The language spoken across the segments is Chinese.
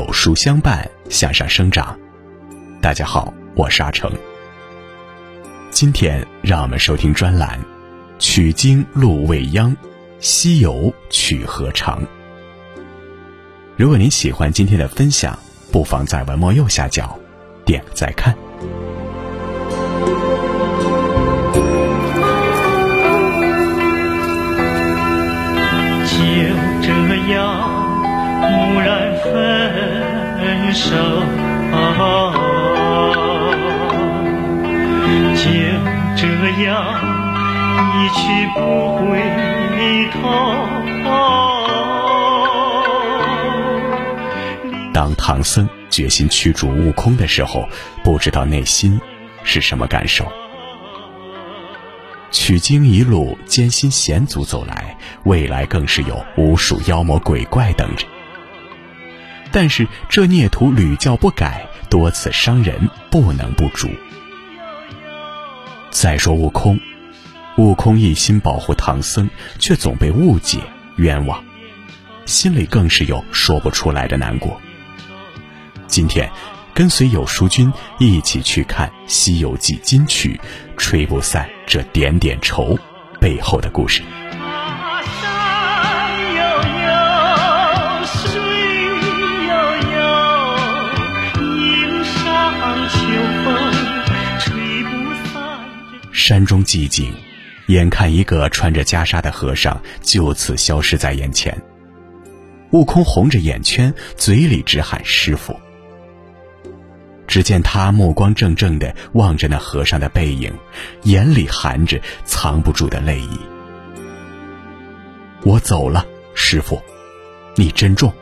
有书相伴，向上生长。大家好，我是阿成。今天让我们收听专栏《取经路未央，西游取何长》。如果您喜欢今天的分享，不妨在文末右下角点个再看。不回头。当唐僧决心驱逐悟空的时候，不知道内心是什么感受。取经一路艰辛险阻走来，未来更是有无数妖魔鬼怪等着。但是这孽徒屡教不改，多次伤人，不能不诛。再说悟空，悟空一心保护唐僧，却总被误解冤枉，心里更是有说不出来的难过。今天，跟随有书君一起去看《西游记》金曲，吹不散这点点愁背后的故事。山中寂静，眼看一个穿着袈裟的和尚就此消失在眼前。悟空红着眼圈，嘴里直喊“师傅”。只见他目光怔怔地望着那和尚的背影，眼里含着藏不住的泪意。我走了，师傅，你珍重。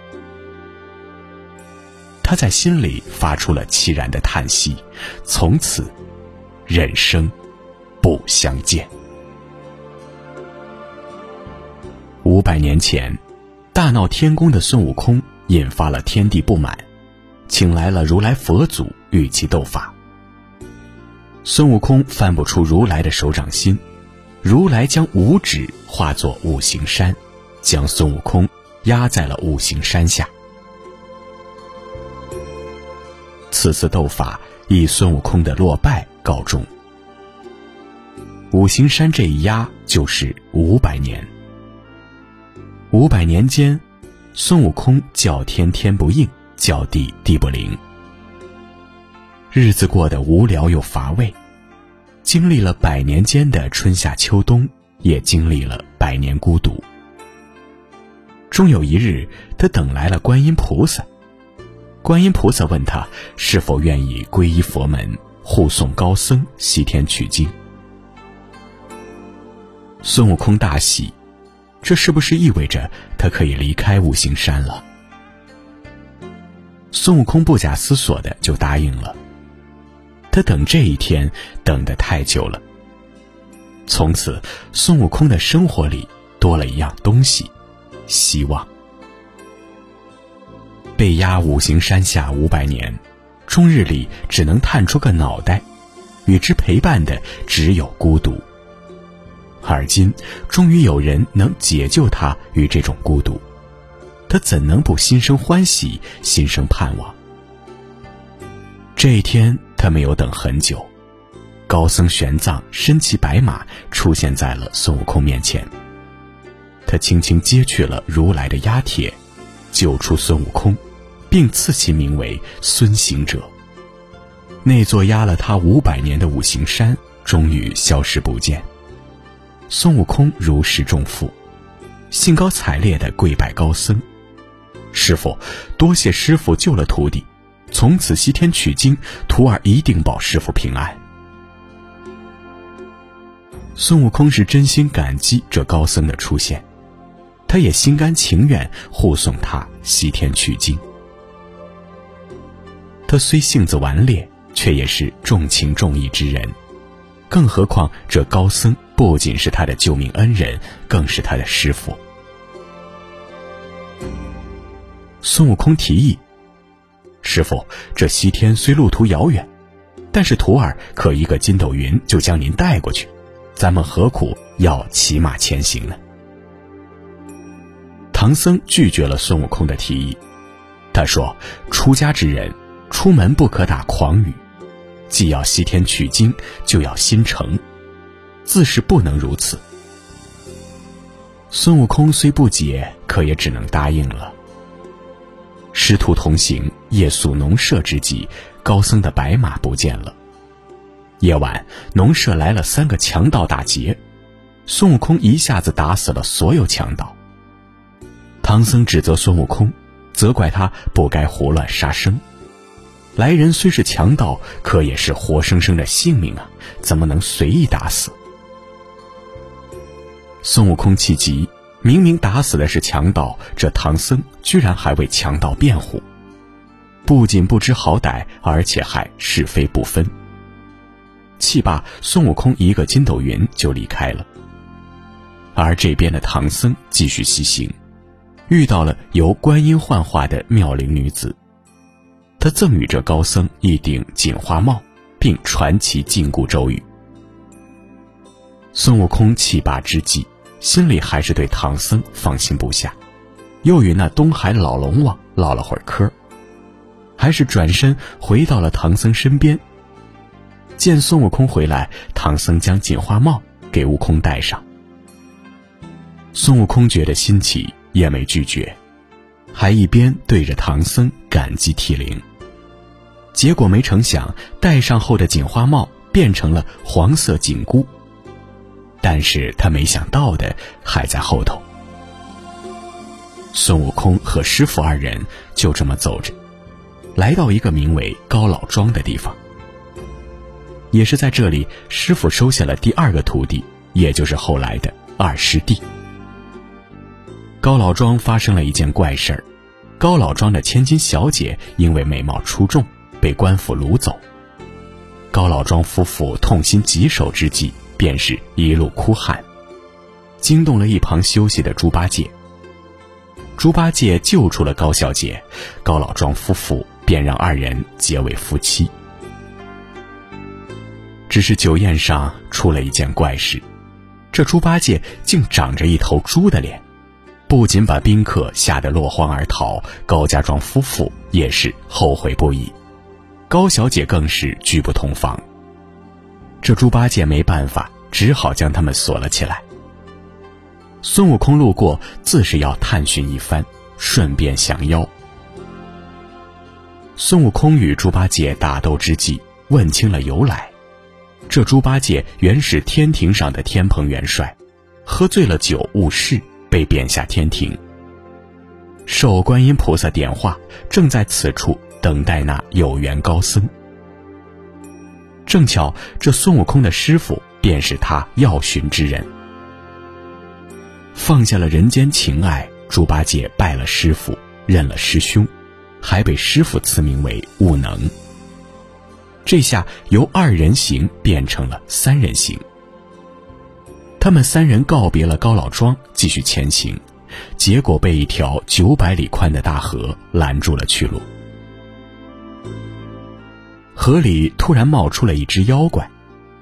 他在心里发出了凄然的叹息，从此，人生。不相见。五百年前，大闹天宫的孙悟空引发了天地不满，请来了如来佛祖与其斗法。孙悟空翻不出如来的手掌心，如来将五指化作五行山，将孙悟空压在了五行山下。此次斗法以孙悟空的落败告终。五行山这一压就是五百年。五百年间，孙悟空叫天天不应，叫地地不灵，日子过得无聊又乏味。经历了百年间的春夏秋冬，也经历了百年孤独。终有一日，他等来了观音菩萨。观音菩萨问他是否愿意皈依佛门，护送高僧西天取经。孙悟空大喜，这是不是意味着他可以离开五行山了？孙悟空不假思索的就答应了。他等这一天等得太久了。从此，孙悟空的生活里多了一样东西——希望。被压五行山下五百年，终日里只能探出个脑袋，与之陪伴的只有孤独。而今，终于有人能解救他于这种孤独，他怎能不心生欢喜，心生盼望？这一天，他没有等很久，高僧玄奘身骑白马出现在了孙悟空面前。他轻轻揭去了如来的压帖，救出孙悟空，并赐其名为孙行者。那座压了他五百年的五行山，终于消失不见。孙悟空如释重负，兴高采烈地跪拜高僧：“师傅，多谢师傅救了徒弟，从此西天取经，徒儿一定保师傅平安。”孙悟空是真心感激这高僧的出现，他也心甘情愿护送他西天取经。他虽性子顽劣，却也是重情重义之人。更何况，这高僧不仅是他的救命恩人，更是他的师傅。孙悟空提议：“师傅，这西天虽路途遥远，但是徒儿可一个筋斗云就将您带过去，咱们何苦要骑马前行呢？”唐僧拒绝了孙悟空的提议，他说：“出家之人，出门不可打诳语，既要西天取经，就要心诚，自是不能如此。”孙悟空虽不解，可也只能答应了。师徒同行，夜宿农舍之际，高僧的白马不见了。夜晚，农舍来了三个强盗打劫，孙悟空一下子打死了所有强盗。唐僧指责孙悟空，责怪他不该胡乱杀生。来人虽是强盗，可也是活生生的性命啊，怎么能随意打死？孙悟空气急，明明打死的是强盗，这唐僧居然还为强盗辩护，不仅不知好歹，而且还是非不分。气罢，孙悟空一个筋斗云就离开了。而这边的唐僧继续西行，遇到了由观音幻化的妙龄女子，他赠予这高僧一顶锦花帽，并传其禁锢咒语。孙悟空气罢之际，心里还是对唐僧放心不下，又与那东海老龙王唠了会儿嗑，还是转身回到了唐僧身边。见孙悟空回来，唐僧将锦花帽给悟空戴上。孙悟空觉得新奇，也没拒绝，还一边对着唐僧感激涕零。结果没成想，戴上后的锦花帽变成了黄色紧箍。但是他没想到的还在后头。孙悟空和师傅二人就这么走着，来到一个名为高老庄的地方。也是在这里，师傅收下了第二个徒弟，也就是后来的二师弟。高老庄发生了一件怪事儿，高老庄的千金小姐因为美貌出众，被官府掳走。高老庄夫妇痛心疾首之际，便是一路哭喊，惊动了一旁休息的猪八戒。猪八戒救出了高小姐，高老庄夫妇便让二人结为夫妻。只是酒宴上出了一件怪事，这猪八戒竟长着一头猪的脸，不仅把宾客吓得落荒而逃，高家庄夫妇也是后悔不已，高小姐更是拒不同房。这猪八戒没办法，只好将他们锁了起来。孙悟空路过，自是要探寻一番，顺便降妖。孙悟空与猪八戒打斗之际，问清了由来。这猪八戒原是天庭上的天蓬元帅，喝醉了酒误事，被贬下天庭。受观音菩萨点化，正在此处等待那有缘高僧。正巧这孙悟空的师傅便是他要寻之人。放下了人间情爱，猪八戒拜了师傅，认了师兄，还被师傅赐名为悟能。这下由二人行变成了三人行。他们三人告别了高老庄，继续前行，结果被一条九百里宽的大河拦住了去路。河里突然冒出了一只妖怪，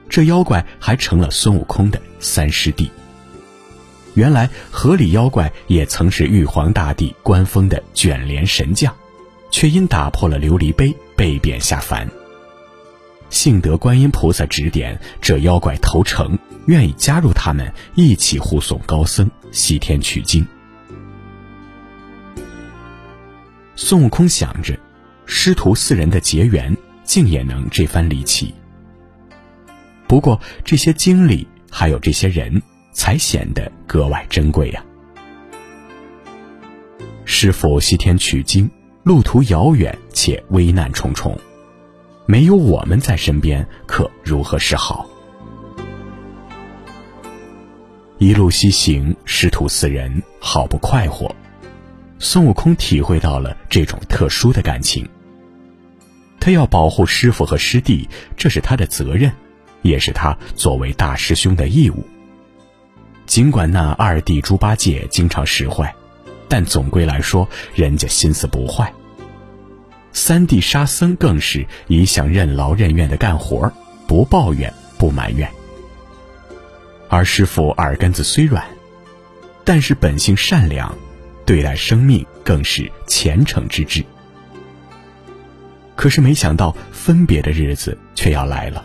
这妖怪还成了孙悟空的三师弟。原来河里妖怪也曾是玉皇大帝官封的卷帘神将，却因打破了琉璃杯被贬下凡。幸得观音菩萨指点，这妖怪投诚，愿意加入他们一起护送高僧西天取经。孙悟空想着，师徒四人的结缘，竟也能这番离奇。不过这些经历还有这些人，才显得格外珍贵呀。师傅西天取经，路途遥远且危难重重。没有我们在身边，可如何是好？一路西行，师徒四人好不快活。孙悟空体会到了这种特殊的感情。他要保护师傅和师弟，这是他的责任，也是他作为大师兄的义务。尽管那二弟猪八戒经常使坏，但总归来说，人家心思不坏。三弟沙僧更是一向任劳任怨的干活，不抱怨不埋怨。而师傅耳根子虽软，但是本性善良，对待生命更是虔诚之至。可是没想到分别的日子却要来了。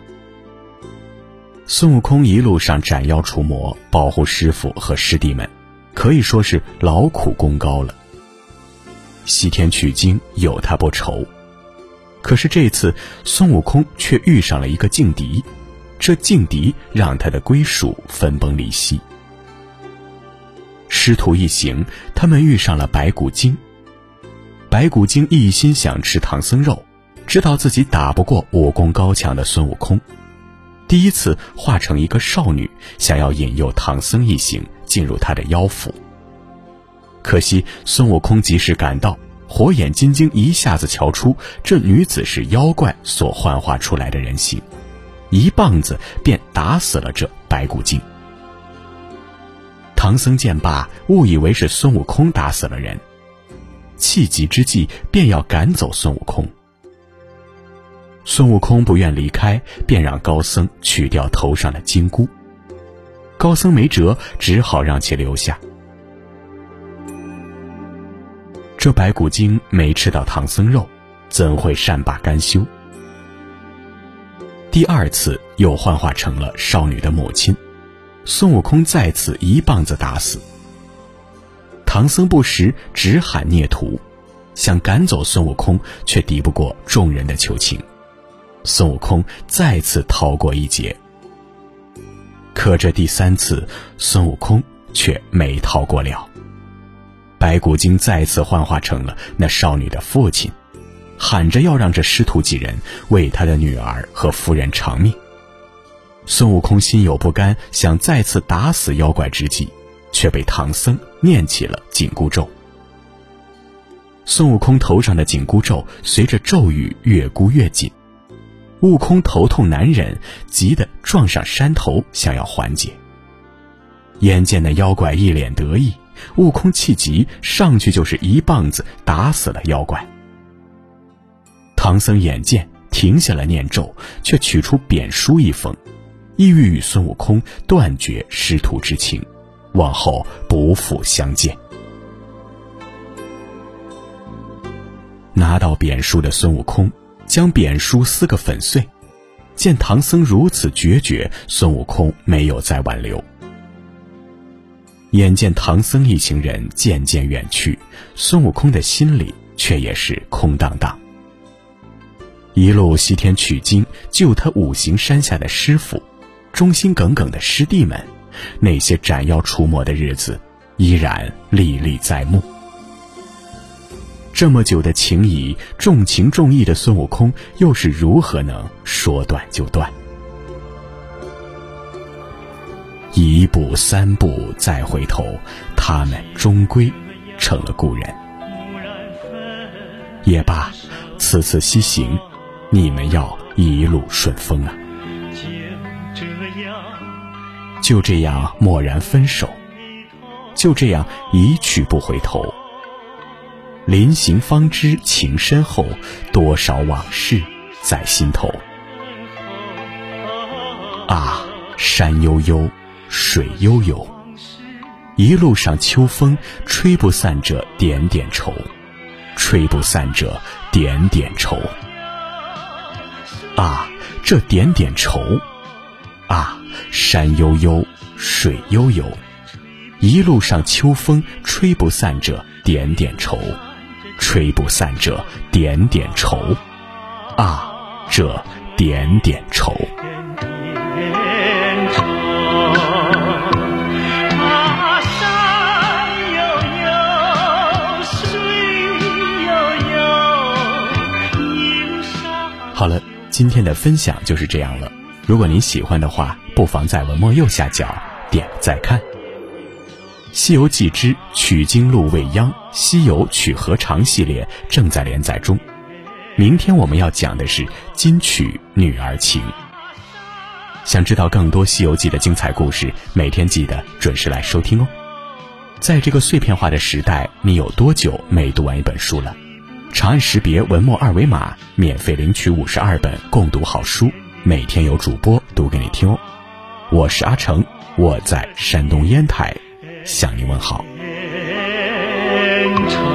孙悟空一路上斩妖除魔，保护师傅和师弟们，可以说是劳苦功高了。西天取经有他不愁，可是这次孙悟空却遇上了一个劲敌，这劲敌让他的归属分崩离析。师徒一行，他们遇上了白骨精。白骨精一心想吃唐僧肉，知道自己打不过武功高强的孙悟空，第一次化成一个少女，想要引诱唐僧一行进入他的妖府。可惜孙悟空及时赶到，火眼金睛一下子瞧出这女子是妖怪所幻化出来的人形，一棒子便打死了这白骨精。唐僧见罢，误以为是孙悟空打死了人，气急之际便要赶走孙悟空。孙悟空不愿离开，便让高僧取掉头上的金箍。高僧没辙，只好让其留下。这白骨精没吃到唐僧肉，怎会善罢甘休？第二次又幻化成了少女的母亲，孙悟空再次一棒子打死。唐僧不识，只喊孽徒，想赶走孙悟空，却敌不过众人的求情，孙悟空再次逃过一劫。可这第三次，孙悟空却没逃过了。白骨精再次幻化成了那少女的父亲，喊着要让这师徒几人为他的女儿和夫人偿命。孙悟空心有不甘，想再次打死妖怪之际，却被唐僧念起了紧箍咒。孙悟空头上的紧箍咒随着咒语越箍越紧，悟空头痛难忍，急得撞上山头，想要缓解。眼见那妖怪一脸得意。悟空气急，上去就是一棒子打死了妖怪。唐僧眼见停下了念咒，却取出贬书一封，意欲与孙悟空断绝师徒之情，往后不复相见。拿到贬书的孙悟空将贬书撕个粉碎，见唐僧如此决绝，孙悟空没有再挽留。眼见唐僧一行人渐渐远去，孙悟空的心里却也是空荡荡。一路西天取经，救他五行山下的师傅，忠心耿耿的师弟们，那些斩妖除魔的日子，依然历历在目。这么久的情谊，重情重义的孙悟空，又是如何能说断就断？一步三步再回头，他们终归成了故人。也罢，此次西行，你们要一路顺风啊！就这样就这样蓦然分手，就这样一去不回头。临行方知情深厚，多少往事在心头。啊，山悠悠。水悠悠，一路上秋风吹不散这点点愁，吹不散这点点愁。啊，这点点愁！啊，山悠悠，水悠悠，一路上秋风吹不散这点点愁，吹不散这点点愁。啊，这点点愁。好了，今天的分享就是这样了。如果您喜欢的话，不妨在文末右下角点再看。《西游记之取经路未央》《西游取何长》系列正在连载中。明天我们要讲的是金曲女儿情。想知道更多《西游记》的精彩故事，每天记得准时来收听哦。在这个碎片化的时代，你有多久没读完一本书了？长按识别文末二维码，免费领取五十二本共读好书，每天有主播读给你听哦。我是阿成，我在山东烟台向你问好。time.